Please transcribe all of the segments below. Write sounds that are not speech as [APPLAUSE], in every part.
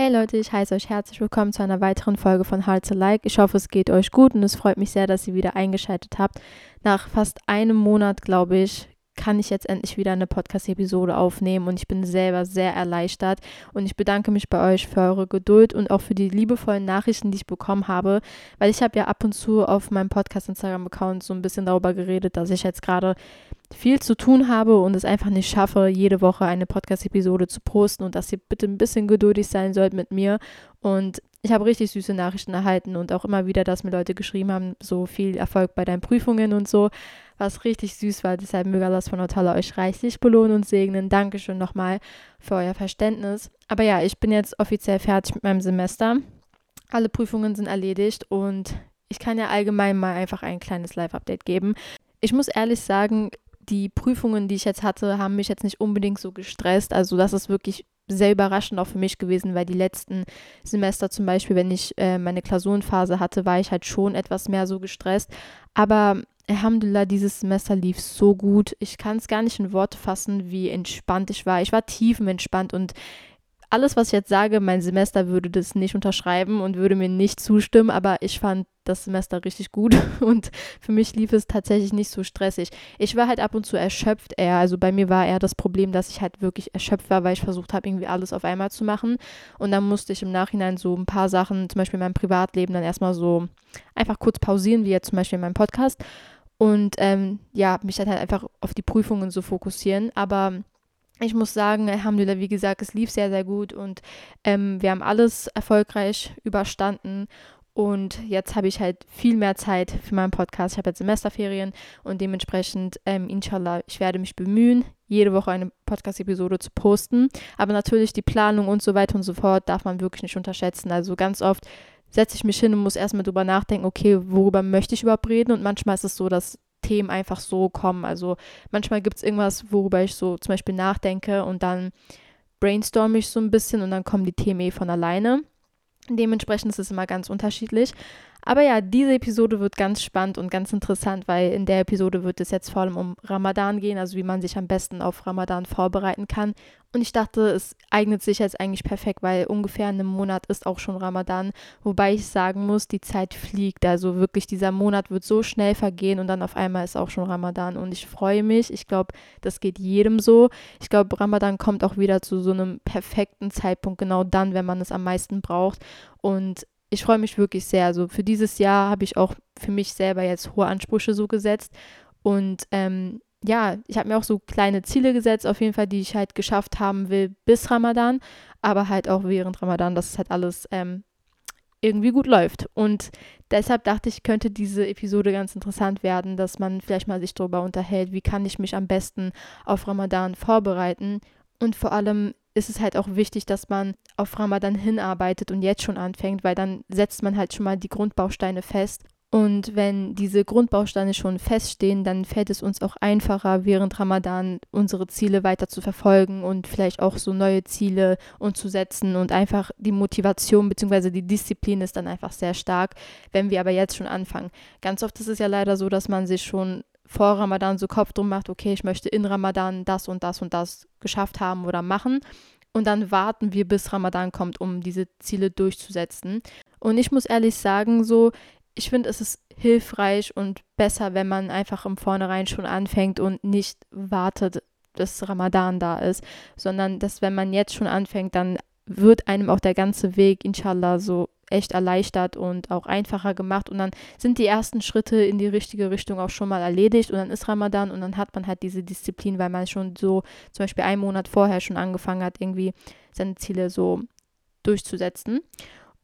Hey Leute, ich heiße euch herzlich willkommen zu einer weiteren Folge von Hard to Like. Ich hoffe, es geht euch gut und es freut mich sehr, dass ihr wieder eingeschaltet habt. Nach fast einem Monat, glaube ich, kann ich jetzt endlich wieder eine Podcast-Episode aufnehmen und ich bin selber sehr erleichtert. Und ich bedanke mich bei euch für eure Geduld und auch für die liebevollen Nachrichten, die ich bekommen habe, weil ich habe ja ab und zu auf meinem Podcast-Instagram-Account so ein bisschen darüber geredet, dass ich jetzt gerade viel zu tun habe und es einfach nicht schaffe, jede Woche eine Podcast-Episode zu posten und dass ihr bitte ein bisschen geduldig sein sollt mit mir. Und ich habe richtig süße Nachrichten erhalten und auch immer wieder, dass mir Leute geschrieben haben, so viel Erfolg bei deinen Prüfungen und so was richtig süß war. Deshalb möge Allah von Otala euch reichlich belohnen und segnen. Dankeschön nochmal für euer Verständnis. Aber ja, ich bin jetzt offiziell fertig mit meinem Semester. Alle Prüfungen sind erledigt und ich kann ja allgemein mal einfach ein kleines Live-Update geben. Ich muss ehrlich sagen, die Prüfungen, die ich jetzt hatte, haben mich jetzt nicht unbedingt so gestresst. Also das ist wirklich sehr überraschend auch für mich gewesen, weil die letzten Semester zum Beispiel, wenn ich äh, meine Klausurenphase hatte, war ich halt schon etwas mehr so gestresst. Aber Alhamdulillah, dieses Semester lief so gut. Ich kann es gar nicht in Worte fassen, wie entspannt ich war. Ich war tiefenentspannt und alles, was ich jetzt sage, mein Semester würde das nicht unterschreiben und würde mir nicht zustimmen, aber ich fand das Semester richtig gut [LAUGHS] und für mich lief es tatsächlich nicht so stressig. Ich war halt ab und zu erschöpft eher, also bei mir war eher das Problem, dass ich halt wirklich erschöpft war, weil ich versucht habe, irgendwie alles auf einmal zu machen und dann musste ich im Nachhinein so ein paar Sachen, zum Beispiel in meinem Privatleben, dann erstmal so einfach kurz pausieren, wie jetzt zum Beispiel in meinem Podcast und ähm, ja, mich dann halt einfach auf die Prüfungen so fokussieren. Aber ich muss sagen, Alhamdulillah, wie gesagt, es lief sehr, sehr gut und ähm, wir haben alles erfolgreich überstanden. Und jetzt habe ich halt viel mehr Zeit für meinen Podcast. Ich habe jetzt Semesterferien und dementsprechend, ähm, inshallah, ich werde mich bemühen, jede Woche eine Podcast-Episode zu posten. Aber natürlich die Planung und so weiter und so fort darf man wirklich nicht unterschätzen. Also ganz oft setze ich mich hin und muss erstmal drüber nachdenken, okay, worüber möchte ich überhaupt reden? Und manchmal ist es so, dass Themen einfach so kommen. Also manchmal gibt es irgendwas, worüber ich so zum Beispiel nachdenke und dann brainstorm ich so ein bisschen und dann kommen die Themen eh von alleine. Dementsprechend ist es immer ganz unterschiedlich. Aber ja, diese Episode wird ganz spannend und ganz interessant, weil in der Episode wird es jetzt vor allem um Ramadan gehen, also wie man sich am besten auf Ramadan vorbereiten kann. Und ich dachte, es eignet sich jetzt eigentlich perfekt, weil ungefähr in einem Monat ist auch schon Ramadan. Wobei ich sagen muss, die Zeit fliegt. Also wirklich, dieser Monat wird so schnell vergehen und dann auf einmal ist auch schon Ramadan. Und ich freue mich. Ich glaube, das geht jedem so. Ich glaube, Ramadan kommt auch wieder zu so einem perfekten Zeitpunkt, genau dann, wenn man es am meisten braucht. Und ich freue mich wirklich sehr. Also für dieses Jahr habe ich auch für mich selber jetzt hohe Ansprüche so gesetzt. Und ähm, ja, ich habe mir auch so kleine Ziele gesetzt, auf jeden Fall, die ich halt geschafft haben will bis Ramadan, aber halt auch während Ramadan, dass es halt alles ähm, irgendwie gut läuft. Und deshalb dachte ich, könnte diese Episode ganz interessant werden, dass man vielleicht mal sich darüber unterhält, wie kann ich mich am besten auf Ramadan vorbereiten und vor allem ist es halt auch wichtig, dass man auf Ramadan hinarbeitet und jetzt schon anfängt, weil dann setzt man halt schon mal die Grundbausteine fest. Und wenn diese Grundbausteine schon feststehen, dann fällt es uns auch einfacher, während Ramadan unsere Ziele weiter zu verfolgen und vielleicht auch so neue Ziele umzusetzen. Und einfach die Motivation bzw. die Disziplin ist dann einfach sehr stark, wenn wir aber jetzt schon anfangen. Ganz oft ist es ja leider so, dass man sich schon vor Ramadan so Kopf drum macht, okay, ich möchte in Ramadan das und das und das geschafft haben oder machen. Und dann warten wir, bis Ramadan kommt, um diese Ziele durchzusetzen. Und ich muss ehrlich sagen, so, ich finde, es ist hilfreich und besser, wenn man einfach im Vornherein schon anfängt und nicht wartet, bis Ramadan da ist, sondern dass, wenn man jetzt schon anfängt, dann wird einem auch der ganze Weg, inshallah, so echt erleichtert und auch einfacher gemacht. Und dann sind die ersten Schritte in die richtige Richtung auch schon mal erledigt. Und dann ist Ramadan und dann hat man halt diese Disziplin, weil man schon so zum Beispiel einen Monat vorher schon angefangen hat, irgendwie seine Ziele so durchzusetzen.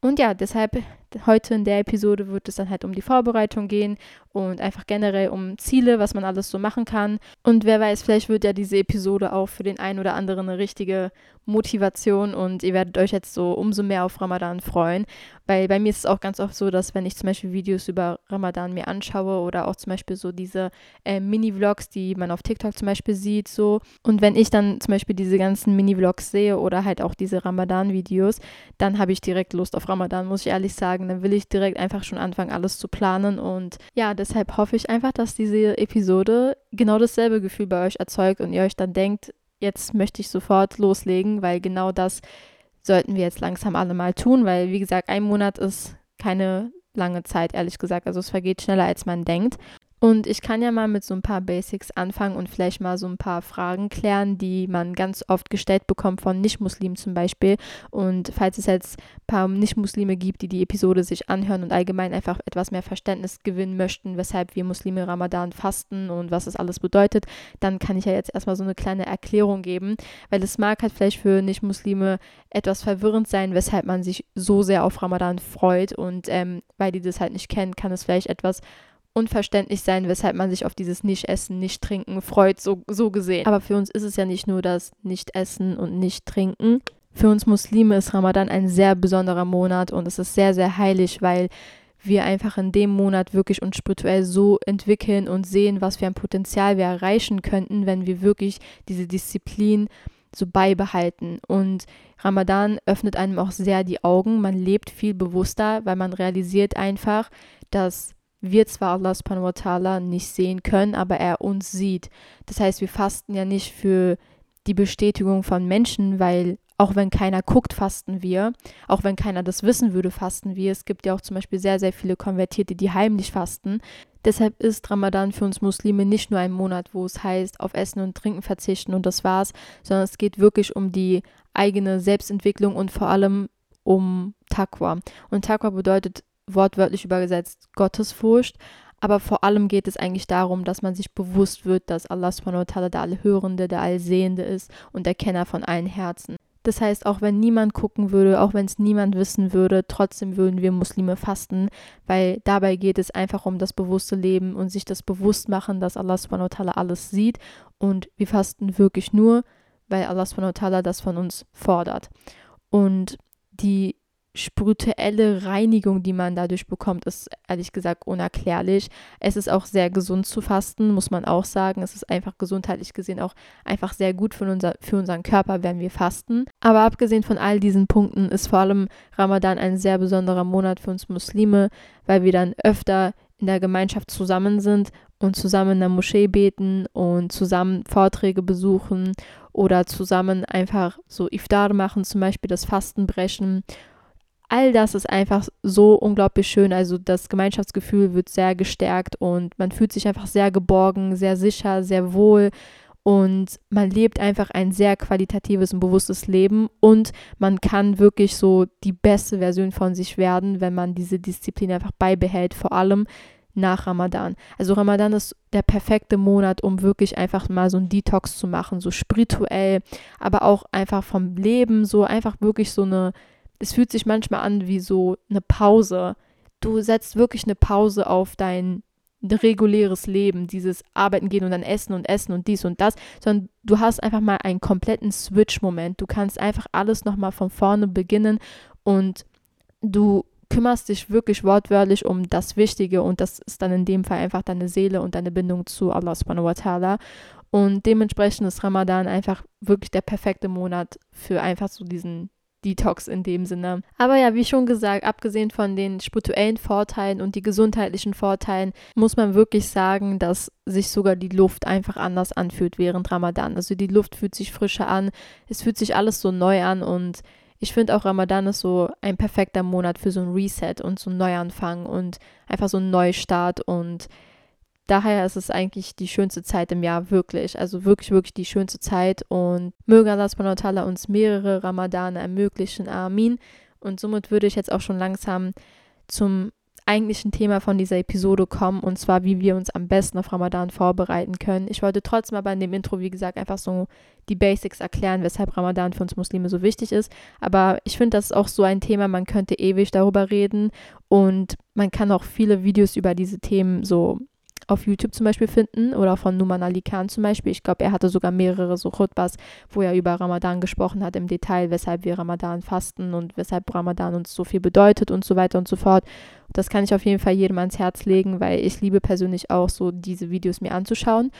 Und ja, deshalb heute in der Episode wird es dann halt um die Vorbereitung gehen und einfach generell um Ziele, was man alles so machen kann. Und wer weiß, vielleicht wird ja diese Episode auch für den einen oder anderen eine richtige Motivation und ihr werdet euch jetzt so umso mehr auf Ramadan freuen. Weil bei mir ist es auch ganz oft so, dass wenn ich zum Beispiel Videos über Ramadan mir anschaue oder auch zum Beispiel so diese äh, Mini-Vlogs, die man auf TikTok zum Beispiel sieht, so. Und wenn ich dann zum Beispiel diese ganzen Mini-Vlogs sehe oder halt auch diese Ramadan-Videos, dann habe ich direkt Lust auf Ramadan, muss ich ehrlich sagen. Dann will ich direkt einfach schon anfangen, alles zu planen. Und ja, deshalb hoffe ich einfach, dass diese Episode genau dasselbe Gefühl bei euch erzeugt und ihr euch dann denkt, jetzt möchte ich sofort loslegen, weil genau das sollten wir jetzt langsam alle mal tun, weil wie gesagt, ein Monat ist keine lange Zeit, ehrlich gesagt. Also es vergeht schneller, als man denkt. Und ich kann ja mal mit so ein paar Basics anfangen und vielleicht mal so ein paar Fragen klären, die man ganz oft gestellt bekommt von Nicht-Muslimen zum Beispiel. Und falls es jetzt ein paar Nicht-Muslime gibt, die die Episode sich anhören und allgemein einfach etwas mehr Verständnis gewinnen möchten, weshalb wir Muslime Ramadan fasten und was das alles bedeutet, dann kann ich ja jetzt erstmal so eine kleine Erklärung geben, weil es mag halt vielleicht für Nicht-Muslime etwas verwirrend sein, weshalb man sich so sehr auf Ramadan freut und ähm, weil die das halt nicht kennen, kann es vielleicht etwas unverständlich sein, weshalb man sich auf dieses Nicht-Essen, Nicht-Trinken freut, so, so gesehen. Aber für uns ist es ja nicht nur das Nicht-Essen und Nicht-Trinken. Für uns Muslime ist Ramadan ein sehr besonderer Monat und es ist sehr, sehr heilig, weil wir einfach in dem Monat wirklich uns spirituell so entwickeln und sehen, was für ein Potenzial wir erreichen könnten, wenn wir wirklich diese Disziplin so beibehalten. Und Ramadan öffnet einem auch sehr die Augen. Man lebt viel bewusster, weil man realisiert einfach, dass wir zwar Allah subhanahu wa ta'ala nicht sehen können, aber er uns sieht. Das heißt, wir fasten ja nicht für die Bestätigung von Menschen, weil auch wenn keiner guckt, fasten wir. Auch wenn keiner das wissen würde, fasten wir. Es gibt ja auch zum Beispiel sehr, sehr viele Konvertierte, die heimlich fasten. Deshalb ist Ramadan für uns Muslime nicht nur ein Monat, wo es heißt, auf Essen und Trinken verzichten und das war's, sondern es geht wirklich um die eigene Selbstentwicklung und vor allem um Taqwa. Und Taqwa bedeutet wortwörtlich übersetzt Gottesfurcht. Aber vor allem geht es eigentlich darum, dass man sich bewusst wird, dass Allah subhanahu der Allhörende, der Allsehende ist und der Kenner von allen Herzen. Das heißt, auch wenn niemand gucken würde, auch wenn es niemand wissen würde, trotzdem würden wir Muslime fasten, weil dabei geht es einfach um das bewusste Leben und sich das bewusst machen, dass Allah subhanahu alles sieht und wir fasten wirklich nur, weil Allah subhanahu das von uns fordert. Und die spirituelle Reinigung, die man dadurch bekommt, ist ehrlich gesagt unerklärlich. Es ist auch sehr gesund zu fasten, muss man auch sagen. Es ist einfach gesundheitlich gesehen auch einfach sehr gut für, unser, für unseren Körper, wenn wir fasten. Aber abgesehen von all diesen Punkten ist vor allem Ramadan ein sehr besonderer Monat für uns Muslime, weil wir dann öfter in der Gemeinschaft zusammen sind und zusammen in der Moschee beten und zusammen Vorträge besuchen oder zusammen einfach so Iftar machen, zum Beispiel das Fasten brechen all das ist einfach so unglaublich schön. Also das Gemeinschaftsgefühl wird sehr gestärkt und man fühlt sich einfach sehr geborgen, sehr sicher, sehr wohl und man lebt einfach ein sehr qualitatives und bewusstes Leben und man kann wirklich so die beste Version von sich werden, wenn man diese Disziplin einfach beibehält, vor allem nach Ramadan. Also Ramadan ist der perfekte Monat, um wirklich einfach mal so ein Detox zu machen, so spirituell, aber auch einfach vom Leben, so einfach wirklich so eine es fühlt sich manchmal an wie so eine Pause. Du setzt wirklich eine Pause auf dein reguläres Leben, dieses Arbeiten gehen und dann essen und essen und dies und das, sondern du hast einfach mal einen kompletten Switch-Moment. Du kannst einfach alles nochmal von vorne beginnen und du kümmerst dich wirklich wortwörtlich um das Wichtige und das ist dann in dem Fall einfach deine Seele und deine Bindung zu Allah subhanahu wa ta'ala. Und dementsprechend ist Ramadan einfach wirklich der perfekte Monat für einfach so diesen Detox in dem Sinne. Aber ja, wie schon gesagt, abgesehen von den spirituellen Vorteilen und die gesundheitlichen Vorteilen, muss man wirklich sagen, dass sich sogar die Luft einfach anders anfühlt während Ramadan. Also die Luft fühlt sich frischer an, es fühlt sich alles so neu an und ich finde auch Ramadan ist so ein perfekter Monat für so ein Reset und so einen Neuanfang und einfach so einen Neustart und daher ist es eigentlich die schönste Zeit im Jahr, wirklich. Also wirklich, wirklich die schönste Zeit. Und möge Allah uns mehrere Ramadane ermöglichen. Amin. Und somit würde ich jetzt auch schon langsam zum eigentlichen Thema von dieser Episode kommen, und zwar, wie wir uns am besten auf Ramadan vorbereiten können. Ich wollte trotzdem aber in dem Intro, wie gesagt, einfach so die Basics erklären, weshalb Ramadan für uns Muslime so wichtig ist. Aber ich finde, das ist auch so ein Thema, man könnte ewig darüber reden und man kann auch viele Videos über diese Themen so auf YouTube zum Beispiel finden oder von Numan Ali Khan zum Beispiel. Ich glaube, er hatte sogar mehrere so Khutbas, wo er über Ramadan gesprochen hat im Detail, weshalb wir Ramadan fasten und weshalb Ramadan uns so viel bedeutet und so weiter und so fort. Das kann ich auf jeden Fall jedem ans Herz legen, weil ich liebe persönlich auch so diese Videos mir anzuschauen.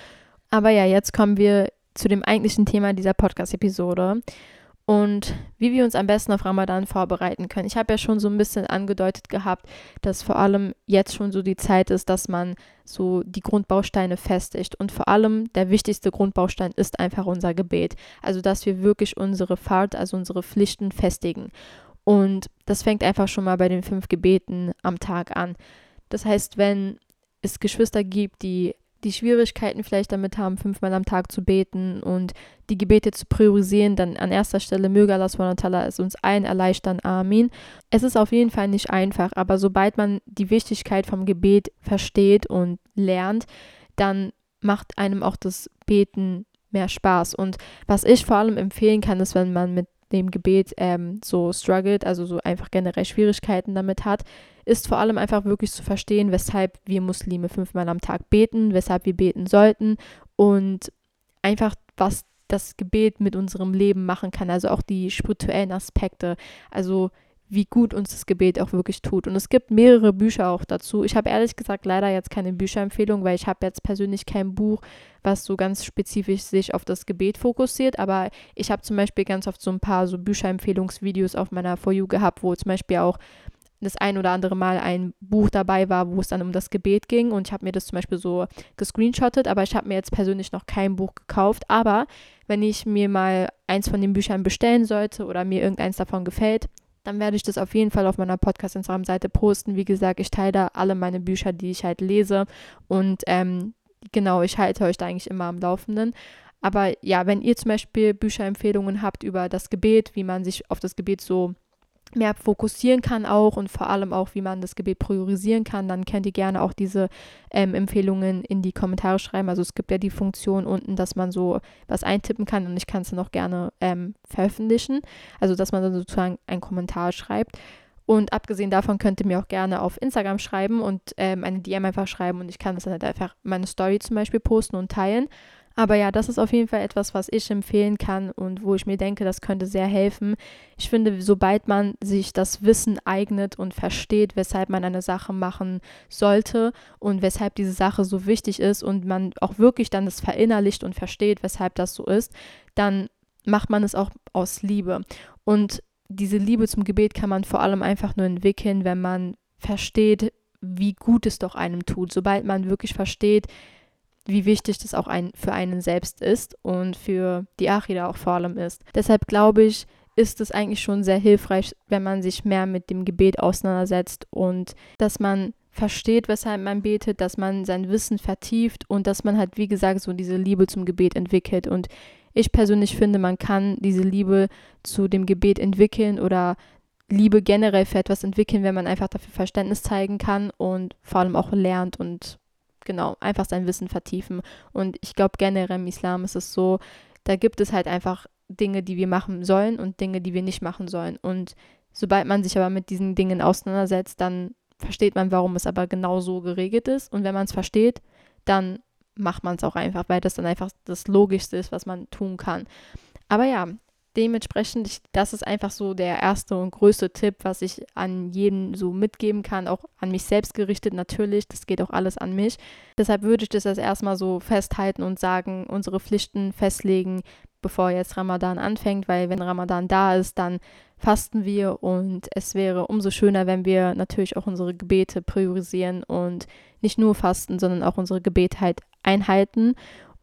Aber ja, jetzt kommen wir zu dem eigentlichen Thema dieser Podcast-Episode. und wie wir uns am besten auf Ramadan vorbereiten können. Ich habe ja schon so ein bisschen angedeutet gehabt, dass vor allem jetzt schon so die Zeit ist, dass man so die Grundbausteine festigt. Und vor allem der wichtigste Grundbaustein ist einfach unser Gebet. Also, dass wir wirklich unsere Fahrt, also unsere Pflichten festigen. Und das fängt einfach schon mal bei den fünf Gebeten am Tag an. Das heißt, wenn es Geschwister gibt, die die Schwierigkeiten vielleicht damit haben, fünfmal am Tag zu beten und die Gebete zu priorisieren, dann an erster Stelle möge Allah es uns allen erleichtern. Amin. Es ist auf jeden Fall nicht einfach, aber sobald man die Wichtigkeit vom Gebet versteht und lernt, dann macht einem auch das Beten mehr Spaß. Und was ich vor allem empfehlen kann, ist, wenn man mit dem Gebet ähm, so struggelt, also so einfach generell Schwierigkeiten damit hat, ist vor allem einfach wirklich zu verstehen, weshalb wir Muslime fünfmal am Tag beten, weshalb wir beten sollten und einfach, was das Gebet mit unserem Leben machen kann, also auch die spirituellen Aspekte, also wie gut uns das Gebet auch wirklich tut. Und es gibt mehrere Bücher auch dazu. Ich habe ehrlich gesagt leider jetzt keine Bücherempfehlung, weil ich habe jetzt persönlich kein Buch, was so ganz spezifisch sich auf das Gebet fokussiert. Aber ich habe zum Beispiel ganz oft so ein paar so Bücherempfehlungsvideos auf meiner For You gehabt, wo zum Beispiel auch das ein oder andere Mal ein Buch dabei war, wo es dann um das Gebet ging. Und ich habe mir das zum Beispiel so gescreenshottet, aber ich habe mir jetzt persönlich noch kein Buch gekauft. Aber wenn ich mir mal eins von den Büchern bestellen sollte oder mir irgendeins davon gefällt, dann werde ich das auf jeden Fall auf meiner Podcast-Instagram-Seite posten. Wie gesagt, ich teile da alle meine Bücher, die ich halt lese. Und ähm, genau, ich halte euch da eigentlich immer am Laufenden. Aber ja, wenn ihr zum Beispiel Bücherempfehlungen habt über das Gebet, wie man sich auf das Gebet so mehr fokussieren kann auch und vor allem auch, wie man das Gebet priorisieren kann, dann könnt ihr gerne auch diese ähm, Empfehlungen in die Kommentare schreiben. Also es gibt ja die Funktion unten, dass man so was eintippen kann und ich kann es dann auch gerne ähm, veröffentlichen. Also dass man dann sozusagen einen Kommentar schreibt. Und abgesehen davon könnt ihr mir auch gerne auf Instagram schreiben und ähm, eine DM einfach schreiben und ich kann das dann halt einfach meine Story zum Beispiel posten und teilen. Aber ja, das ist auf jeden Fall etwas, was ich empfehlen kann und wo ich mir denke, das könnte sehr helfen. Ich finde, sobald man sich das Wissen eignet und versteht, weshalb man eine Sache machen sollte und weshalb diese Sache so wichtig ist und man auch wirklich dann das verinnerlicht und versteht, weshalb das so ist, dann macht man es auch aus Liebe. Und diese Liebe zum Gebet kann man vor allem einfach nur entwickeln, wenn man versteht, wie gut es doch einem tut. Sobald man wirklich versteht, wie wichtig das auch ein, für einen selbst ist und für die Achida auch vor allem ist. Deshalb glaube ich, ist es eigentlich schon sehr hilfreich, wenn man sich mehr mit dem Gebet auseinandersetzt und dass man versteht, weshalb man betet, dass man sein Wissen vertieft und dass man halt, wie gesagt, so diese Liebe zum Gebet entwickelt. Und ich persönlich finde, man kann diese Liebe zu dem Gebet entwickeln oder Liebe generell für etwas entwickeln, wenn man einfach dafür Verständnis zeigen kann und vor allem auch lernt und genau, einfach sein Wissen vertiefen. Und ich glaube, generell im Islam ist es so, da gibt es halt einfach Dinge, die wir machen sollen und Dinge, die wir nicht machen sollen. Und sobald man sich aber mit diesen Dingen auseinandersetzt, dann versteht man, warum es aber genau so geregelt ist. Und wenn man es versteht, dann macht man es auch einfach, weil das dann einfach das Logischste ist, was man tun kann. Aber ja, dementsprechend, ich, das ist einfach so der erste und größte Tipp, was ich an jeden so mitgeben kann, auch an mich selbst gerichtet natürlich, das geht auch alles an mich. Deshalb würde ich das jetzt erstmal so festhalten und sagen, unsere Pflichten festlegen, bevor jetzt Ramadan anfängt, weil wenn Ramadan da ist, dann fasten wir und es wäre umso schöner, wenn wir natürlich auch unsere Gebete priorisieren und nicht nur fasten, sondern auch unsere Gebete halt einhalten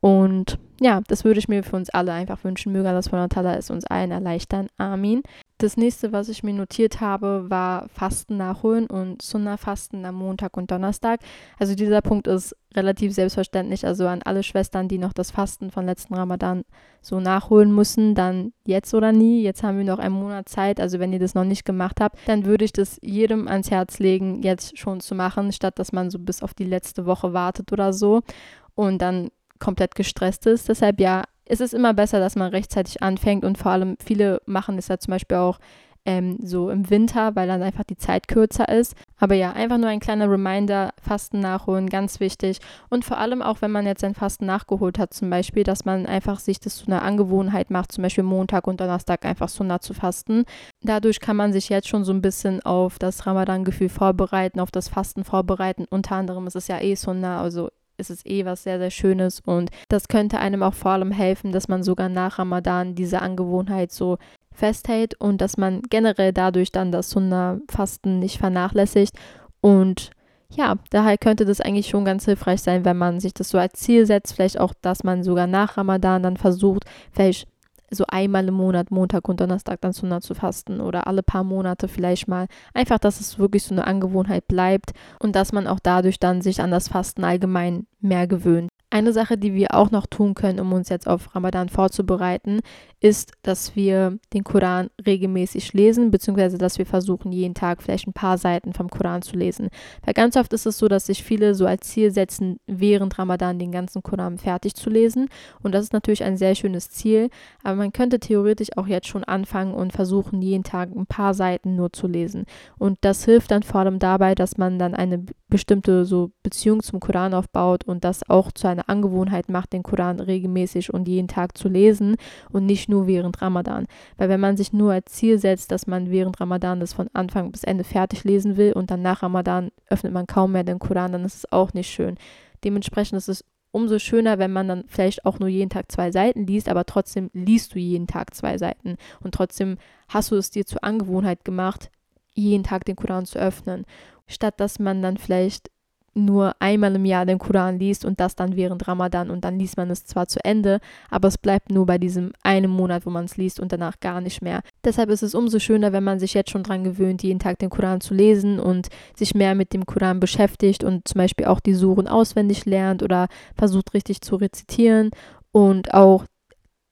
und ja, das würde ich mir für uns alle einfach wünschen. Möge Allah von es uns allen erleichtern. Amin. Das nächste, was ich mir notiert habe, war Fasten nachholen und Sunna-Fasten am Montag und Donnerstag. Also dieser Punkt ist relativ selbstverständlich. Also an alle Schwestern, die noch das Fasten von letzten Ramadan so nachholen müssen, dann jetzt oder nie. Jetzt haben wir noch einen Monat Zeit. Also wenn ihr das noch nicht gemacht habt, dann würde ich das jedem ans Herz legen, jetzt schon zu machen, statt dass man so bis auf die letzte Woche wartet oder so. Und dann komplett gestresst ist. Deshalb ja, ist es immer besser, dass man rechtzeitig anfängt und vor allem viele machen es ja zum Beispiel auch ähm, so im Winter, weil dann einfach die Zeit kürzer ist. Aber ja, einfach nur ein kleiner Reminder, Fasten nachholen, ganz wichtig. Und vor allem auch, wenn man jetzt sein Fasten nachgeholt hat, zum Beispiel, dass man einfach sich das zu einer Angewohnheit macht, zum Beispiel Montag und Donnerstag einfach so nah zu fasten. Dadurch kann man sich jetzt schon so ein bisschen auf das Ramadan-Gefühl vorbereiten, auf das Fasten vorbereiten. Unter anderem ist es ja eh so nah, also ist es eh was sehr, sehr Schönes und das könnte einem auch vor allem helfen, dass man sogar nach Ramadan diese Angewohnheit so festhält und dass man generell dadurch dann das Sunna-Fasten nicht vernachlässigt. Und ja, daher könnte das eigentlich schon ganz hilfreich sein, wenn man sich das so als Ziel setzt. Vielleicht auch, dass man sogar nach Ramadan dann versucht, vielleicht so einmal im Monat, Montag und Donnerstag dann Sunna zu fasten oder alle paar Monate vielleicht mal. Einfach, dass es wirklich so eine Angewohnheit bleibt und dass man auch dadurch dann sich an das Fasten allgemein mehr gewöhnt. Eine Sache, die wir auch noch tun können, um uns jetzt auf Ramadan vorzubereiten, ist, dass wir den Koran regelmäßig lesen, beziehungsweise dass wir versuchen, jeden Tag vielleicht ein paar Seiten vom Koran zu lesen. Weil ganz oft ist es so, dass sich viele so als Ziel setzen, während Ramadan den ganzen Koran fertig zu lesen. Und das ist natürlich ein sehr schönes Ziel, aber man könnte theoretisch auch jetzt schon anfangen und versuchen, jeden Tag ein paar Seiten nur zu lesen. Und das hilft dann vor allem dabei, dass man dann eine bestimmte so Beziehung zum Koran aufbaut und das auch zu einer eine Angewohnheit macht, den Koran regelmäßig und jeden Tag zu lesen und nicht nur während Ramadan. Weil wenn man sich nur als Ziel setzt, dass man während Ramadan das von Anfang bis Ende fertig lesen will und dann nach Ramadan öffnet man kaum mehr den Koran, dann ist es auch nicht schön. Dementsprechend ist es umso schöner, wenn man dann vielleicht auch nur jeden Tag zwei Seiten liest, aber trotzdem liest du jeden Tag zwei Seiten und trotzdem hast du es dir zur Angewohnheit gemacht, jeden Tag den Koran zu öffnen, statt dass man dann vielleicht nur einmal im Jahr den Koran liest und das dann während Ramadan und dann liest man es zwar zu Ende, aber es bleibt nur bei diesem einen Monat, wo man es liest und danach gar nicht mehr. Deshalb ist es umso schöner, wenn man sich jetzt schon dran gewöhnt, jeden Tag den Koran zu lesen und sich mehr mit dem Koran beschäftigt und zum Beispiel auch die Suren auswendig lernt oder versucht richtig zu rezitieren und auch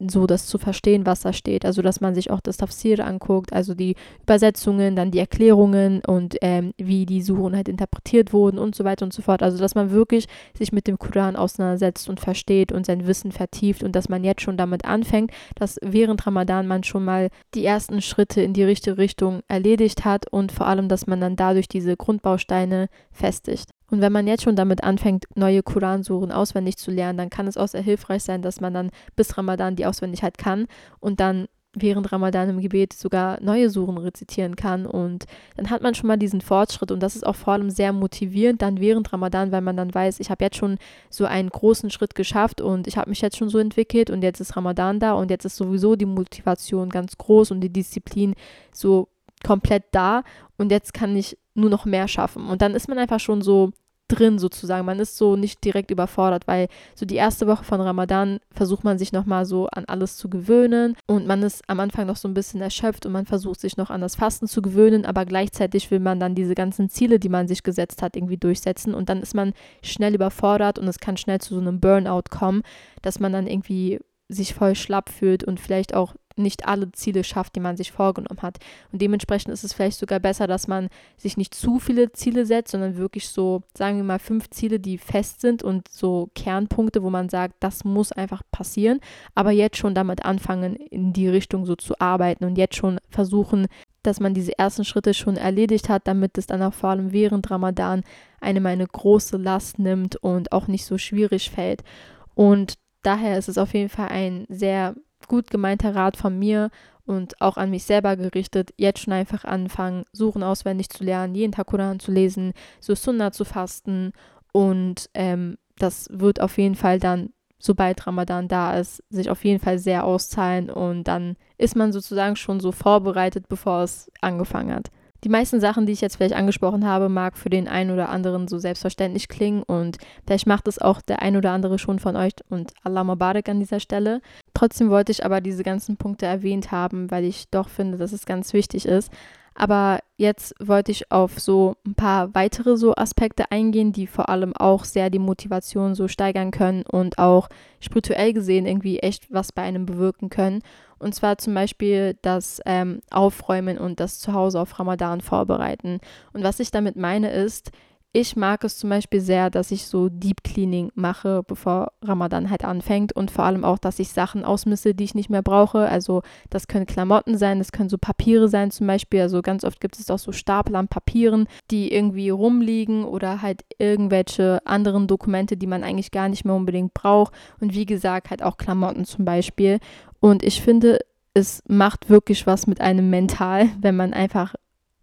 so das zu verstehen, was da steht. Also, dass man sich auch das Tafsir anguckt, also die Übersetzungen, dann die Erklärungen und ähm, wie die Suchen halt interpretiert wurden und so weiter und so fort. Also, dass man wirklich sich mit dem Koran auseinandersetzt und versteht und sein Wissen vertieft und dass man jetzt schon damit anfängt, dass während Ramadan man schon mal die ersten Schritte in die richtige Richtung erledigt hat und vor allem, dass man dann dadurch diese Grundbausteine festigt. Und wenn man jetzt schon damit anfängt, neue Koransuren auswendig zu lernen, dann kann es auch sehr hilfreich sein, dass man dann bis Ramadan die auswendig halt kann und dann während Ramadan im Gebet sogar neue Suren rezitieren kann. Und dann hat man schon mal diesen Fortschritt. Und das ist auch vor allem sehr motivierend dann während Ramadan, weil man dann weiß, ich habe jetzt schon so einen großen Schritt geschafft und ich habe mich jetzt schon so entwickelt und jetzt ist Ramadan da und jetzt ist sowieso die Motivation ganz groß und die Disziplin so komplett da und jetzt kann ich nur noch mehr schaffen. Und dann ist man einfach schon so drin sozusagen. Man ist so nicht direkt überfordert, weil so die erste Woche von Ramadan versucht man sich nochmal so an alles zu gewöhnen und man ist am Anfang noch so ein bisschen erschöpft und man versucht sich noch an das Fasten zu gewöhnen, aber gleichzeitig will man dann diese ganzen Ziele, die man sich gesetzt hat, irgendwie durchsetzen und dann ist man schnell überfordert und es kann schnell zu so einem Burnout kommen, dass man dann irgendwie sich voll schlapp fühlt und vielleicht auch nicht alle Ziele schafft, die man sich vorgenommen hat. Und dementsprechend ist es vielleicht sogar besser, dass man sich nicht zu viele Ziele setzt, sondern wirklich so, sagen wir mal, fünf Ziele, die fest sind und so Kernpunkte, wo man sagt, das muss einfach passieren, aber jetzt schon damit anfangen, in die Richtung so zu arbeiten und jetzt schon versuchen, dass man diese ersten Schritte schon erledigt hat, damit es dann auch vor allem während Ramadan einem eine große Last nimmt und auch nicht so schwierig fällt. Und daher ist es auf jeden Fall ein sehr gut gemeinter Rat von mir und auch an mich selber gerichtet, jetzt schon einfach anfangen, Suchen auswendig zu lernen, jeden Tag Koran zu lesen, so Sunna zu fasten und ähm, das wird auf jeden Fall dann, sobald Ramadan da ist, sich auf jeden Fall sehr auszahlen und dann ist man sozusagen schon so vorbereitet, bevor es angefangen hat. Die meisten Sachen, die ich jetzt vielleicht angesprochen habe, mag für den einen oder anderen so selbstverständlich klingen und vielleicht macht es auch der ein oder andere schon von euch und Allah Mubarak an dieser Stelle. Trotzdem wollte ich aber diese ganzen Punkte erwähnt haben, weil ich doch finde, dass es ganz wichtig ist. Aber jetzt wollte ich auf so ein paar weitere so Aspekte eingehen, die vor allem auch sehr die Motivation so steigern können und auch spirituell gesehen irgendwie echt was bei einem bewirken können. Und zwar zum Beispiel das ähm, Aufräumen und das Zuhause auf Ramadan vorbereiten. Und was ich damit meine ist, ich mag es zum Beispiel sehr, dass ich so Deep Cleaning mache, bevor Ramadan halt anfängt und vor allem auch, dass ich Sachen ausmisse, die ich nicht mehr brauche. Also das können Klamotten sein, das können so Papiere sein zum Beispiel. Also ganz oft gibt es auch so Stapel an Papieren, die irgendwie rumliegen oder halt irgendwelche anderen Dokumente, die man eigentlich gar nicht mehr unbedingt braucht. Und wie gesagt, halt auch Klamotten zum Beispiel. Und ich finde, es macht wirklich was mit einem mental, [LAUGHS] wenn man einfach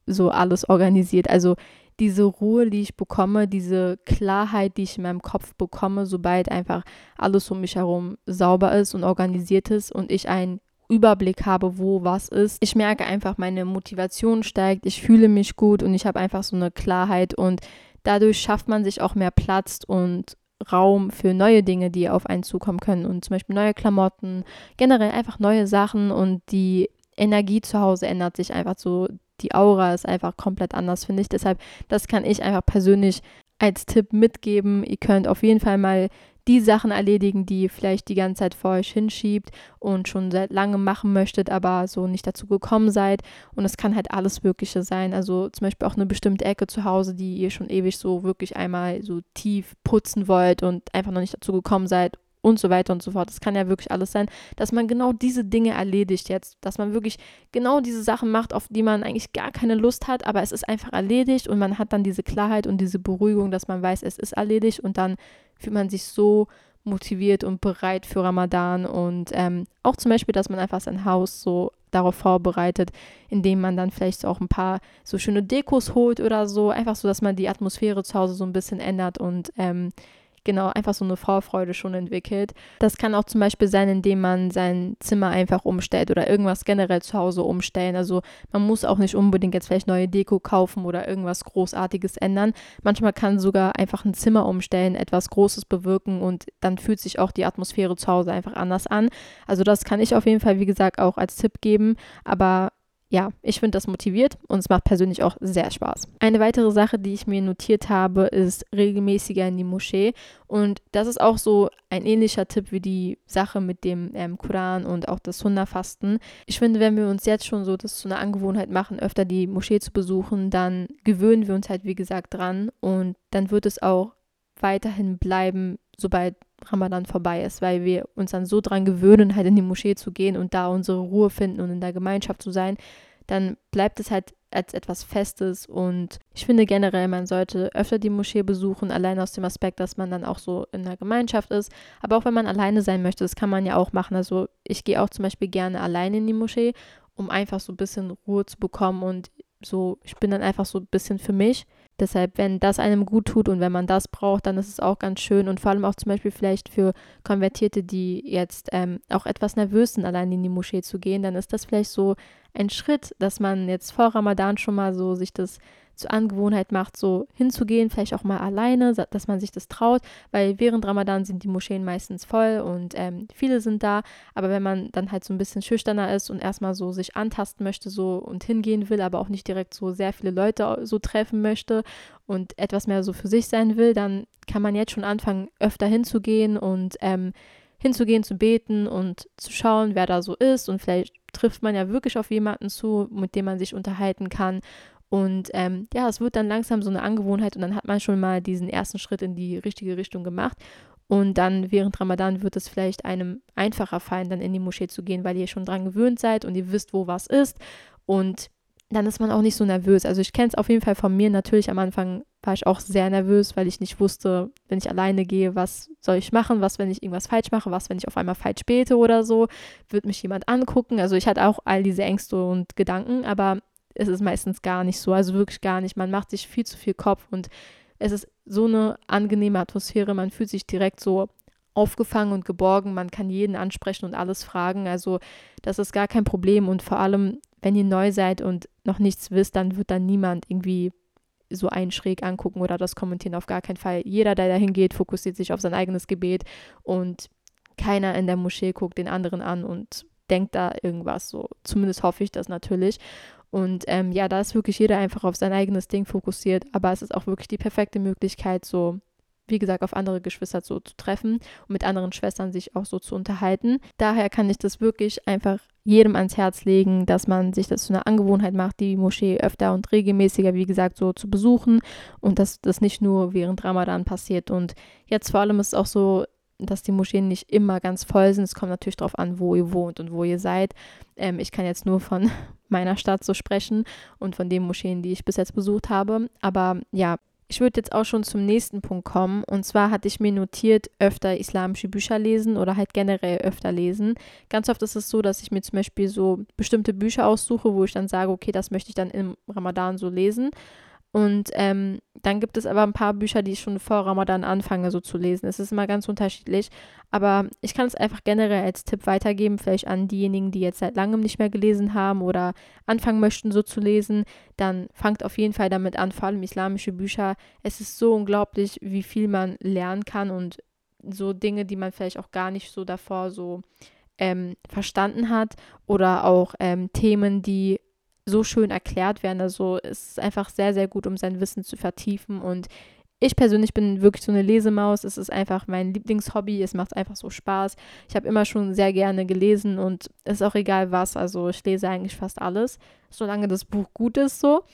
so alles organisiert. Also diese Ruhe, die ich bekomme, diese Klarheit, die ich in meinem Kopf bekomme, sobald einfach alles um mich herum sauber ist und organisiert ist und ich ein Überblick habe, wo was ist. Ich merke einfach, meine Motivation steigt, ich fühle mich gut und ich habe einfach so eine Klarheit und dadurch schafft man sich auch mehr Platz und Raum für neue Dinge, die auf einen zukommen können und zum Beispiel neue Klamotten, generell einfach neue Sachen und die Energie zu Hause ändert sich einfach so. Die Aura ist einfach komplett anders, finde ich. Deshalb, das kann ich einfach persönlich als Tipp mitgeben. Ihr könnt auf jeden Fall mal die Sachen erledigen, die ihr vielleicht die ganze Zeit vor euch hinschiebt und schon seit langem machen möchtet, aber so nicht dazu gekommen seid. Und es kann halt alles Mögliche sein. Also zum Beispiel auch eine bestimmte Ecke zu Hause, die ihr schon ewig so wirklich einmal so tief putzen wollt und einfach noch nicht dazu gekommen seid und so weiter und so fort. Das kann ja wirklich alles sein, dass man genau diese Dinge erledigt jetzt, dass man wirklich genau diese Sachen macht, auf die man eigentlich gar keine Lust hat, aber es ist einfach erledigt und man hat dann diese Klarheit und diese Beruhigung, dass man weiß, es ist erledigt und dann fühlt man sich so motiviert und bereit für Ramadan und ähm, auch zum Beispiel, dass man einfach sein Haus so darauf vorbereitet, indem man dann vielleicht auch ein paar so schöne Dekos holt oder so, einfach so, dass man die Atmosphäre zu Hause so ein bisschen ändert und ähm, genau einfach so eine Vorfreude schon entwickelt. Das kann auch zum Beispiel sein, indem man sein Zimmer einfach umstellt oder irgendwas generell zu Hause umstellen. Also man muss auch nicht unbedingt jetzt vielleicht neue Deko kaufen oder irgendwas Großartiges ändern. Manchmal kann sogar einfach ein Zimmer umstellen, etwas Großes bewirken und dann fühlt sich auch die Atmosphäre zu Hause einfach anders an. Also das kann ich auf jeden Fall, wie gesagt, auch als Tipp geben. Aber ja, ich finde das motiviert und es macht persönlich auch sehr Spaß. Eine weitere Sache, die ich mir notiert habe, ist regelmäßiger in die Moschee. Und das ist auch so ein ähnlicher Tipp wie die Sache mit dem ähm, Koran und auch das Hunderfasten. Ich finde, wenn wir uns jetzt schon so das zu einer Angewohnheit machen, öfter die Moschee zu besuchen, dann gewöhnen wir uns halt, wie gesagt, dran und dann wird es auch weiterhin bleiben, sobald Ramadan vorbei ist, weil wir uns dann so dran gewöhnen, halt in die Moschee zu gehen und da unsere Ruhe finden und in der Gemeinschaft zu sein, dann bleibt es halt als etwas Festes. Und ich finde generell, man sollte öfter die Moschee besuchen, allein aus dem Aspekt, dass man dann auch so in der Gemeinschaft ist, aber auch wenn man alleine sein möchte, das kann man ja auch machen. Also ich gehe auch zum Beispiel gerne alleine in die Moschee, um einfach so ein bisschen Ruhe zu bekommen und so, ich bin dann einfach so ein bisschen für mich Deshalb, wenn das einem gut tut und wenn man das braucht, dann ist es auch ganz schön und vor allem auch zum Beispiel vielleicht für Konvertierte, die jetzt ähm, auch etwas nervös sind, allein in die Moschee zu gehen, dann ist das vielleicht so ein Schritt, dass man jetzt vor Ramadan schon mal so sich das zur Angewohnheit macht, so hinzugehen, vielleicht auch mal alleine, dass man sich das traut, weil während Ramadan sind die Moscheen meistens voll und ähm, viele sind da, aber wenn man dann halt so ein bisschen schüchterner ist und erstmal so sich antasten möchte so und hingehen will, aber auch nicht direkt so sehr viele Leute so treffen möchte und etwas mehr so für sich sein will, dann kann man jetzt schon anfangen, öfter hinzugehen und ähm, hinzugehen, zu beten und zu schauen, wer da so ist. Und vielleicht trifft man ja wirklich auf jemanden zu, mit dem man sich unterhalten kann und ähm, ja, es wird dann langsam so eine Angewohnheit und dann hat man schon mal diesen ersten Schritt in die richtige Richtung gemacht. Und dann während Ramadan wird es vielleicht einem einfacher fallen, dann in die Moschee zu gehen, weil ihr schon dran gewöhnt seid und ihr wisst, wo was ist. Und dann ist man auch nicht so nervös. Also ich kenne es auf jeden Fall von mir. Natürlich am Anfang war ich auch sehr nervös, weil ich nicht wusste, wenn ich alleine gehe, was soll ich machen, was, wenn ich irgendwas falsch mache, was, wenn ich auf einmal falsch bete oder so, wird mich jemand angucken. Also ich hatte auch all diese Ängste und Gedanken, aber ist es meistens gar nicht so, also wirklich gar nicht. Man macht sich viel zu viel Kopf und es ist so eine angenehme Atmosphäre, man fühlt sich direkt so aufgefangen und geborgen, man kann jeden ansprechen und alles fragen, also das ist gar kein Problem und vor allem, wenn ihr neu seid und noch nichts wisst, dann wird dann niemand irgendwie so einen schräg angucken oder das kommentieren, auf gar keinen Fall. Jeder, der dahin geht, fokussiert sich auf sein eigenes Gebet und keiner in der Moschee guckt den anderen an und denkt da irgendwas so. Zumindest hoffe ich das natürlich. Und ähm, ja, da ist wirklich jeder einfach auf sein eigenes Ding fokussiert, aber es ist auch wirklich die perfekte Möglichkeit, so wie gesagt, auf andere Geschwister so zu treffen und mit anderen Schwestern sich auch so zu unterhalten. Daher kann ich das wirklich einfach jedem ans Herz legen, dass man sich das zu einer Angewohnheit macht, die Moschee öfter und regelmäßiger, wie gesagt, so zu besuchen und dass das nicht nur während Ramadan passiert. Und jetzt vor allem ist es auch so, dass die Moscheen nicht immer ganz voll sind. Es kommt natürlich darauf an, wo ihr wohnt und wo ihr seid. Ähm, ich kann jetzt nur von [LAUGHS] meiner Stadt so sprechen und von den Moscheen, die ich bis jetzt besucht habe. Aber ja, ich würde jetzt auch schon zum nächsten Punkt kommen. Und zwar hatte ich mir notiert, öfter islamische Bücher lesen oder halt generell öfter lesen. Ganz oft ist es so, dass ich mir zum Beispiel so bestimmte Bücher aussuche, wo ich dann sage, okay, das möchte ich dann im Ramadan so lesen. Und ähm, dann gibt es aber ein paar Bücher, die ich schon vor Ramadan anfange so zu lesen. Es ist immer ganz unterschiedlich. Aber ich kann es einfach generell als Tipp weitergeben, vielleicht an diejenigen, die jetzt seit langem nicht mehr gelesen haben oder anfangen möchten, so zu lesen. Dann fangt auf jeden Fall damit an, vor allem islamische Bücher. Es ist so unglaublich, wie viel man lernen kann und so Dinge, die man vielleicht auch gar nicht so davor so ähm, verstanden hat oder auch ähm, Themen, die so schön erklärt werden. Also es ist einfach sehr, sehr gut, um sein Wissen zu vertiefen. Und ich persönlich bin wirklich so eine Lesemaus. Es ist einfach mein Lieblingshobby. Es macht einfach so Spaß. Ich habe immer schon sehr gerne gelesen und ist auch egal was. Also ich lese eigentlich fast alles, solange das Buch gut ist so.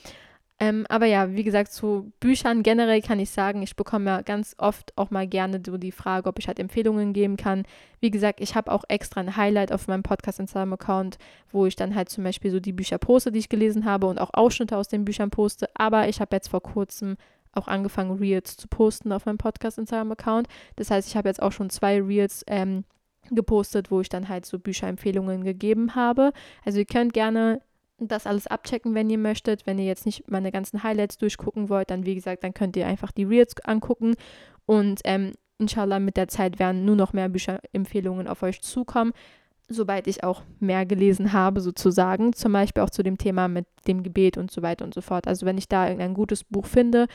Ähm, aber ja, wie gesagt, zu Büchern generell kann ich sagen, ich bekomme ja ganz oft auch mal gerne so die Frage, ob ich halt Empfehlungen geben kann. Wie gesagt, ich habe auch extra ein Highlight auf meinem Podcast Instagram-Account, wo ich dann halt zum Beispiel so die Bücher poste, die ich gelesen habe und auch Ausschnitte aus den Büchern poste. Aber ich habe jetzt vor kurzem auch angefangen, Reels zu posten auf meinem Podcast Instagram-Account. Das heißt, ich habe jetzt auch schon zwei Reels ähm, gepostet, wo ich dann halt so Bücherempfehlungen gegeben habe. Also ihr könnt gerne das alles abchecken, wenn ihr möchtet. Wenn ihr jetzt nicht meine ganzen Highlights durchgucken wollt, dann wie gesagt, dann könnt ihr einfach die Reels angucken und ähm, inshallah mit der Zeit werden nur noch mehr Bücherempfehlungen auf euch zukommen, sobald ich auch mehr gelesen habe sozusagen, zum Beispiel auch zu dem Thema mit dem Gebet und so weiter und so fort. Also wenn ich da irgendein gutes Buch finde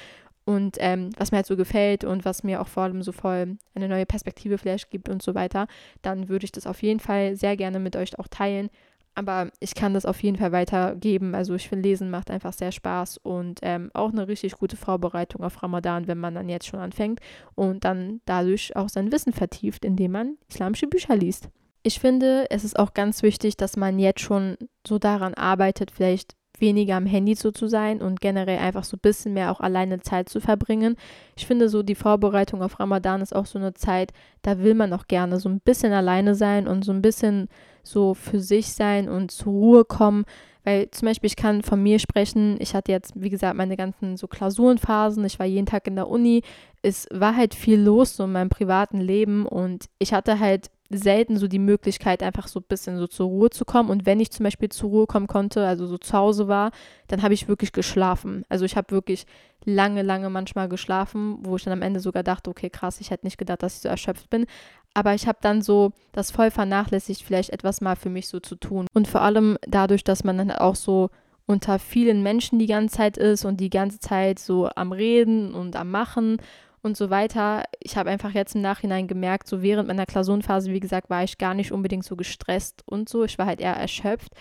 und ähm, was mir halt so gefällt und was mir auch vor allem so voll eine neue Perspektive vielleicht gibt und so weiter, dann würde ich das auf jeden Fall sehr gerne mit euch auch teilen aber ich kann das auf jeden Fall weitergeben. Also ich finde, Lesen macht einfach sehr Spaß und ähm, auch eine richtig gute Vorbereitung auf Ramadan, wenn man dann jetzt schon anfängt und dann dadurch auch sein Wissen vertieft, indem man islamische Bücher liest. Ich finde, es ist auch ganz wichtig, dass man jetzt schon so daran arbeitet, vielleicht weniger am Handy so zu sein und generell einfach so ein bisschen mehr auch alleine Zeit zu verbringen. Ich finde so die Vorbereitung auf Ramadan ist auch so eine Zeit, da will man auch gerne so ein bisschen alleine sein und so ein bisschen so für sich sein und zur Ruhe kommen. Weil zum Beispiel, ich kann von mir sprechen, ich hatte jetzt, wie gesagt, meine ganzen so Klausurenphasen, ich war jeden Tag in der Uni, es war halt viel los so in meinem privaten Leben und ich hatte halt selten so die Möglichkeit, einfach so ein bisschen so zur Ruhe zu kommen. Und wenn ich zum Beispiel zur Ruhe kommen konnte, also so zu Hause war, dann habe ich wirklich geschlafen. Also ich habe wirklich lange, lange manchmal geschlafen, wo ich dann am Ende sogar dachte, okay, krass, ich hätte nicht gedacht, dass ich so erschöpft bin. Aber ich habe dann so das voll vernachlässigt, vielleicht etwas mal für mich so zu tun. Und vor allem dadurch, dass man dann auch so unter vielen Menschen die ganze Zeit ist und die ganze Zeit so am Reden und am Machen und so weiter. Ich habe einfach jetzt im Nachhinein gemerkt, so während meiner Klausurenphase, wie gesagt, war ich gar nicht unbedingt so gestresst und so. Ich war halt eher erschöpft.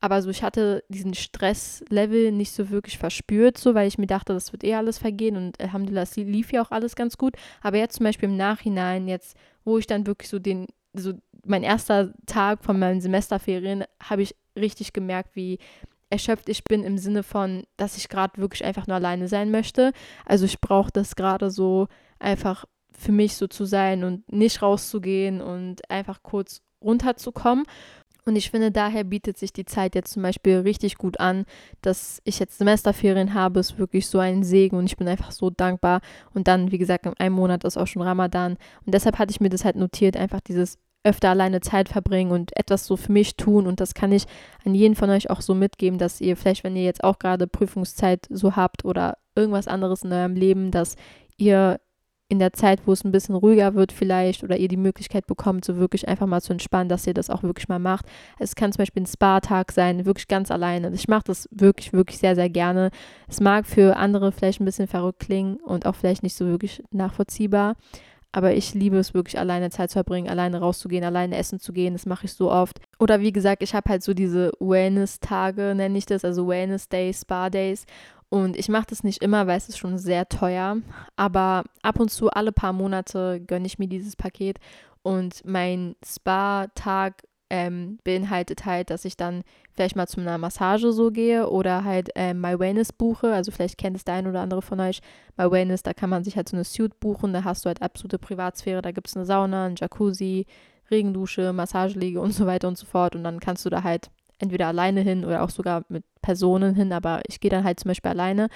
Aber so, ich hatte diesen Stresslevel nicht so wirklich verspürt, so, weil ich mir dachte, das wird eh alles vergehen und Alhamdulillah, es lief ja auch alles ganz gut. Aber jetzt zum Beispiel im Nachhinein, jetzt, wo ich dann wirklich so den, so mein erster Tag von meinen Semesterferien, habe ich richtig gemerkt, wie erschöpft ich bin im Sinne von, dass ich gerade wirklich einfach nur alleine sein möchte. Also ich brauche das gerade so einfach für mich so zu sein und nicht rauszugehen und einfach kurz runterzukommen. Und ich finde, daher bietet sich die Zeit jetzt zum Beispiel richtig gut an, dass ich jetzt Semesterferien habe, ist wirklich so ein Segen und ich bin einfach so dankbar. Und dann, wie gesagt, in einem Monat ist auch schon Ramadan. Und deshalb hatte ich mir das halt notiert, einfach dieses öfter alleine Zeit verbringen und etwas so für mich tun. Und das kann ich an jeden von euch auch so mitgeben, dass ihr vielleicht, wenn ihr jetzt auch gerade Prüfungszeit so habt oder irgendwas anderes in eurem Leben, dass ihr in der Zeit, wo es ein bisschen ruhiger wird vielleicht oder ihr die Möglichkeit bekommt, so wirklich einfach mal zu entspannen, dass ihr das auch wirklich mal macht. Es kann zum Beispiel ein Spa-Tag sein, wirklich ganz alleine. Ich mache das wirklich, wirklich sehr, sehr gerne. Es mag für andere vielleicht ein bisschen verrückt klingen und auch vielleicht nicht so wirklich nachvollziehbar. Aber ich liebe es wirklich, alleine Zeit zu verbringen, alleine rauszugehen, alleine essen zu gehen. Das mache ich so oft. Oder wie gesagt, ich habe halt so diese Wellness-Tage, nenne ich das, also Wellness-Days, Spa-Days. Und ich mache das nicht immer, weil es ist schon sehr teuer. Aber ab und zu, alle paar Monate, gönne ich mir dieses Paket. Und mein Spa-Tag ähm, beinhaltet halt, dass ich dann vielleicht mal zu einer Massage so gehe oder halt ähm, My Wellness buche. Also vielleicht kennt es der ein oder andere von euch. My Wellness, da kann man sich halt so eine Suite buchen, da hast du halt absolute Privatsphäre, da gibt es eine Sauna, ein Jacuzzi, Regendusche, Massageliege und so weiter und so fort. Und dann kannst du da halt entweder alleine hin oder auch sogar mit Personen hin, aber ich gehe dann halt zum Beispiel alleine.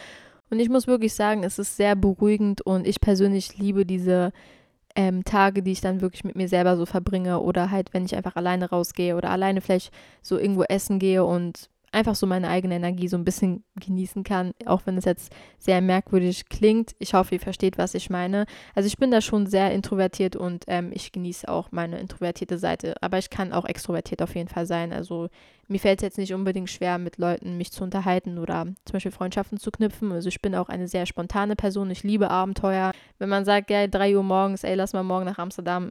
Und ich muss wirklich sagen, es ist sehr beruhigend und ich persönlich liebe diese ähm, Tage, die ich dann wirklich mit mir selber so verbringe oder halt, wenn ich einfach alleine rausgehe oder alleine vielleicht so irgendwo essen gehe und einfach so meine eigene Energie so ein bisschen genießen kann, auch wenn es jetzt sehr merkwürdig klingt. Ich hoffe, ihr versteht, was ich meine. Also ich bin da schon sehr introvertiert und ähm, ich genieße auch meine introvertierte Seite, aber ich kann auch extrovertiert auf jeden Fall sein. Also mir fällt es jetzt nicht unbedingt schwer, mit Leuten mich zu unterhalten oder zum Beispiel Freundschaften zu knüpfen. Also ich bin auch eine sehr spontane Person. Ich liebe Abenteuer. Wenn man sagt, ja, 3 Uhr morgens, ey, lass mal morgen nach Amsterdam,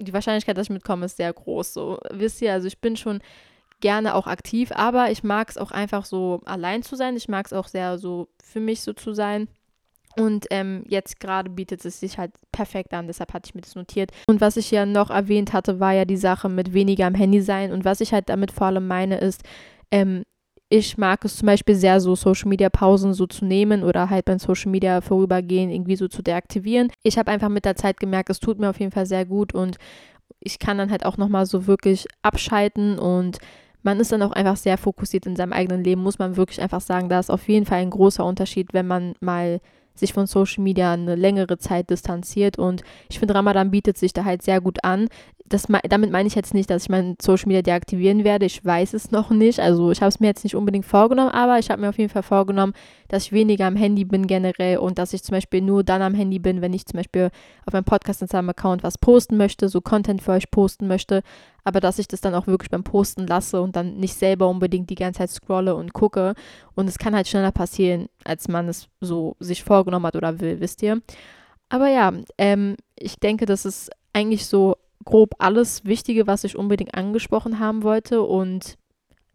die Wahrscheinlichkeit, dass ich mitkomme, ist sehr groß. So, wisst ihr, also ich bin schon gerne auch aktiv, aber ich mag es auch einfach so allein zu sein. Ich mag es auch sehr so für mich so zu sein. Und ähm, jetzt gerade bietet es sich halt perfekt an, deshalb hatte ich mir das notiert. Und was ich ja noch erwähnt hatte, war ja die Sache mit weniger am Handy sein. Und was ich halt damit vor allem meine, ist, ähm, ich mag es zum Beispiel sehr, so Social Media Pausen so zu nehmen oder halt beim Social Media vorübergehen, irgendwie so zu deaktivieren. Ich habe einfach mit der Zeit gemerkt, es tut mir auf jeden Fall sehr gut und ich kann dann halt auch nochmal so wirklich abschalten und man ist dann auch einfach sehr fokussiert in seinem eigenen Leben, muss man wirklich einfach sagen. Da ist auf jeden Fall ein großer Unterschied, wenn man mal sich von Social Media eine längere Zeit distanziert. Und ich finde, Ramadan bietet sich da halt sehr gut an. Das, damit meine ich jetzt nicht, dass ich mein Social Media deaktivieren werde. Ich weiß es noch nicht. Also ich habe es mir jetzt nicht unbedingt vorgenommen, aber ich habe mir auf jeden Fall vorgenommen, dass ich weniger am Handy bin generell und dass ich zum Beispiel nur dann am Handy bin, wenn ich zum Beispiel auf meinem Podcast Instagram-Account was posten möchte, so Content für euch posten möchte, aber dass ich das dann auch wirklich beim Posten lasse und dann nicht selber unbedingt die ganze Zeit scrolle und gucke. Und es kann halt schneller passieren, als man es so sich vorgenommen hat oder will, wisst ihr. Aber ja, ähm, ich denke, das ist eigentlich so grob alles Wichtige, was ich unbedingt angesprochen haben wollte. Und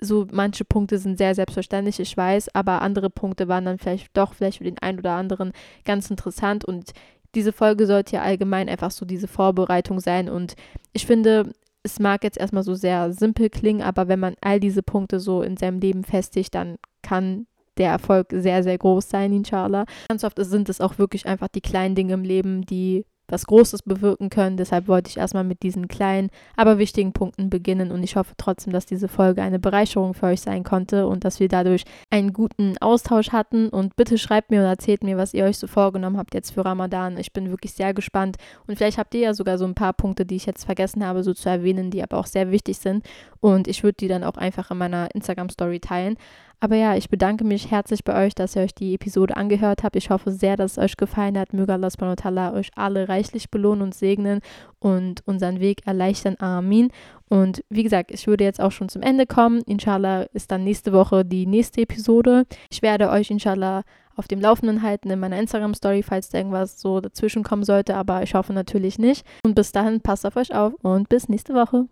so manche Punkte sind sehr selbstverständlich, ich weiß, aber andere Punkte waren dann vielleicht doch vielleicht für den einen oder anderen ganz interessant und diese Folge sollte ja allgemein einfach so diese Vorbereitung sein und ich finde, es mag jetzt erstmal so sehr simpel klingen, aber wenn man all diese Punkte so in seinem Leben festigt, dann kann der Erfolg sehr, sehr groß sein, inshallah. Ganz oft sind es auch wirklich einfach die kleinen Dinge im Leben, die was Großes bewirken können. Deshalb wollte ich erstmal mit diesen kleinen, aber wichtigen Punkten beginnen und ich hoffe trotzdem, dass diese Folge eine Bereicherung für euch sein konnte und dass wir dadurch einen guten Austausch hatten. Und bitte schreibt mir und erzählt mir, was ihr euch so vorgenommen habt jetzt für Ramadan. Ich bin wirklich sehr gespannt und vielleicht habt ihr ja sogar so ein paar Punkte, die ich jetzt vergessen habe, so zu erwähnen, die aber auch sehr wichtig sind und ich würde die dann auch einfach in meiner Instagram-Story teilen. Aber ja, ich bedanke mich herzlich bei euch, dass ihr euch die Episode angehört habt. Ich hoffe sehr, dass es euch gefallen hat. Möge Allah euch alle reichlich belohnen und segnen und unseren Weg erleichtern. Amin. Und wie gesagt, ich würde jetzt auch schon zum Ende kommen. Inshallah ist dann nächste Woche die nächste Episode. Ich werde euch inshallah auf dem Laufenden halten in meiner Instagram-Story, falls da irgendwas so dazwischen kommen sollte. Aber ich hoffe natürlich nicht. Und bis dahin, passt auf euch auf und bis nächste Woche.